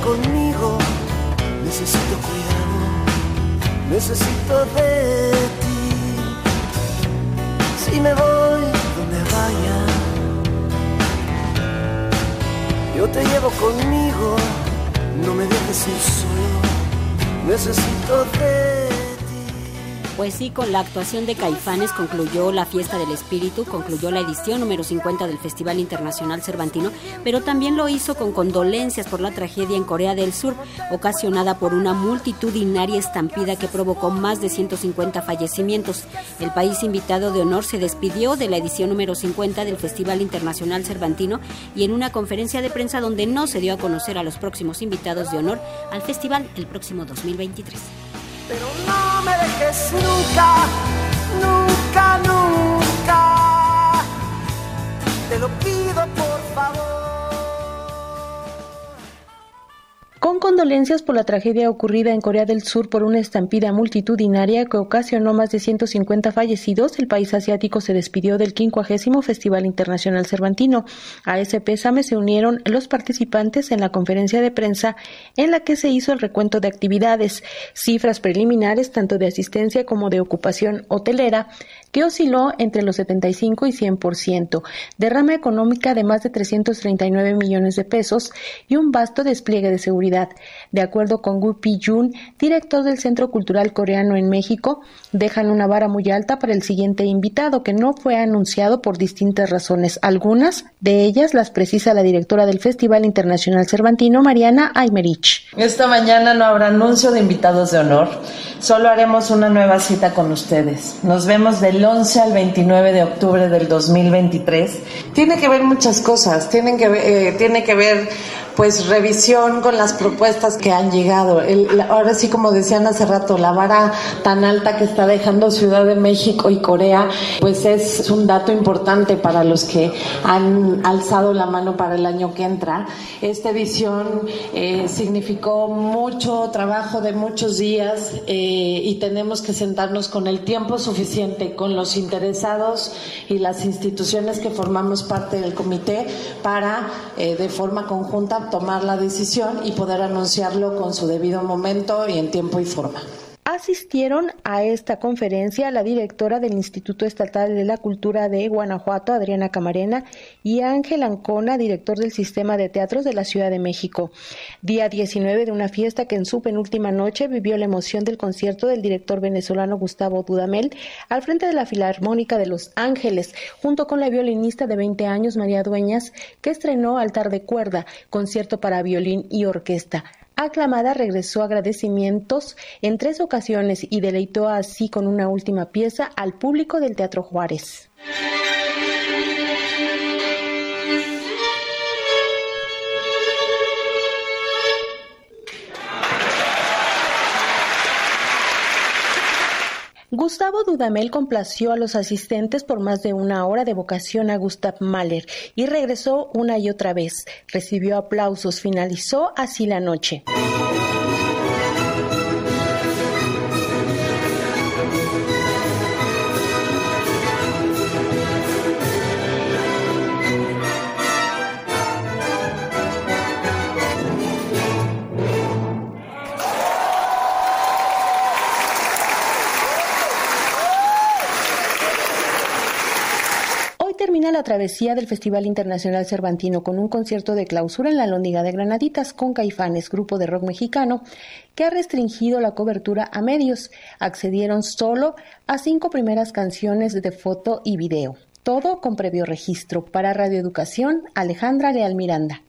conmigo. Necesito cuidado, necesito de ti. Si me voy donde vaya, yo te llevo conmigo. No me dejes ir solo, necesito de ti. Pues sí, con la actuación de Caifanes concluyó la Fiesta del Espíritu, concluyó la edición número 50 del Festival Internacional Cervantino, pero también lo hizo con condolencias por la tragedia en Corea del Sur, ocasionada por una multitudinaria estampida que provocó más de 150 fallecimientos. El país invitado de honor se despidió de la edición número 50 del Festival Internacional Cervantino y en una conferencia de prensa donde no se dio a conocer a los próximos invitados de honor al festival el próximo 2023 pero no me dejes nunca, condolencias por la tragedia ocurrida en Corea del Sur por una estampida multitudinaria que ocasionó más de 150 fallecidos, el país asiático se despidió del 50 Festival Internacional Cervantino. A ese pésame se unieron los participantes en la conferencia de prensa en la que se hizo el recuento de actividades, cifras preliminares tanto de asistencia como de ocupación hotelera, que osciló entre los 75 y 100%, derrama económica de más de 339 millones de pesos y un vasto despliegue de seguridad. De acuerdo con Gu Pi-jun, director del Centro Cultural Coreano en México, dejan una vara muy alta para el siguiente invitado que no fue anunciado por distintas razones. Algunas de ellas las precisa la directora del Festival Internacional Cervantino, Mariana Aymerich. Esta mañana no habrá anuncio de invitados de honor, solo haremos una nueva cita con ustedes. Nos vemos del 11 al 29 de octubre del 2023. Tiene que ver muchas cosas, tienen que eh, tiene que ver pues revisión con las propuestas que han llegado. ahora sí, como decían hace rato, la vara tan alta que está dejando Ciudad de México y Corea, pues es un dato importante para los que han alzado la mano para el año que entra. Esta edición eh, significó mucho trabajo de muchos días eh, y tenemos que sentarnos con el tiempo suficiente, con los interesados y las instituciones que formamos parte del comité para, eh, de forma conjunta, tomar la decisión y poder anunciarlo con su debido momento y en tiempo y forma. Asistieron a esta conferencia la directora del Instituto Estatal de la Cultura de Guanajuato, Adriana Camarena, y Ángel Ancona, director del Sistema de Teatros de la Ciudad de México. Día 19 de una fiesta que en su penúltima noche vivió la emoción del concierto del director venezolano Gustavo Dudamel al frente de la Filarmónica de Los Ángeles, junto con la violinista de 20 años María Dueñas, que estrenó Altar de Cuerda, concierto para violín y orquesta aclamada regresó agradecimientos en tres ocasiones y deleitó así con una última pieza al público del Teatro Juárez. Gustavo Dudamel complació a los asistentes por más de una hora de vocación a Gustav Mahler y regresó una y otra vez. Recibió aplausos, finalizó así la noche. La travesía del Festival Internacional Cervantino con un concierto de clausura en la Lóndiga de Granaditas con Caifanes, grupo de rock mexicano, que ha restringido la cobertura a medios. Accedieron solo a cinco primeras canciones de foto y video. Todo con previo registro. Para Radio Educación, Alejandra Leal Miranda.